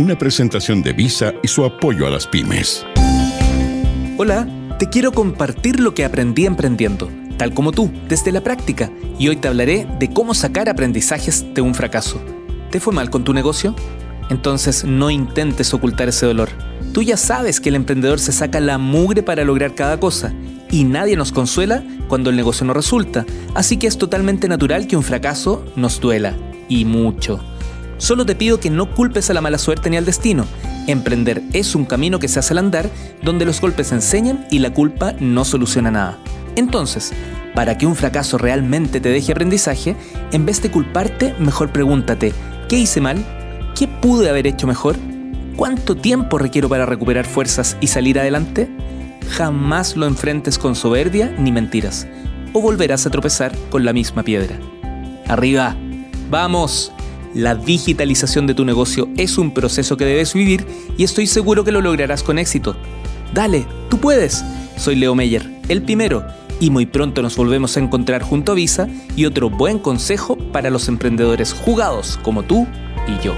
una presentación de Visa y su apoyo a las pymes. Hola, te quiero compartir lo que aprendí emprendiendo, tal como tú, desde la práctica, y hoy te hablaré de cómo sacar aprendizajes de un fracaso. ¿Te fue mal con tu negocio? Entonces no intentes ocultar ese dolor. Tú ya sabes que el emprendedor se saca la mugre para lograr cada cosa, y nadie nos consuela cuando el negocio no resulta, así que es totalmente natural que un fracaso nos duela, y mucho. Solo te pido que no culpes a la mala suerte ni al destino, Emprender es un camino que se hace al andar, donde los golpes enseñan y la culpa no soluciona nada. Entonces, para que un fracaso realmente te deje aprendizaje, en vez de culparte, mejor pregúntate, ¿qué hice mal? ¿Qué pude haber hecho mejor? ¿Cuánto tiempo requiero para recuperar fuerzas y salir adelante? Jamás lo enfrentes con soberbia ni mentiras, o volverás a tropezar con la misma piedra. Arriba, vamos, la digitalización de tu negocio es un proceso que debes vivir y estoy seguro que lo lograrás con éxito. Dale, tú puedes. Soy Leo Meyer, el primero, y muy pronto nos volvemos a encontrar junto a Visa y otro buen consejo para los emprendedores jugados como tú y yo.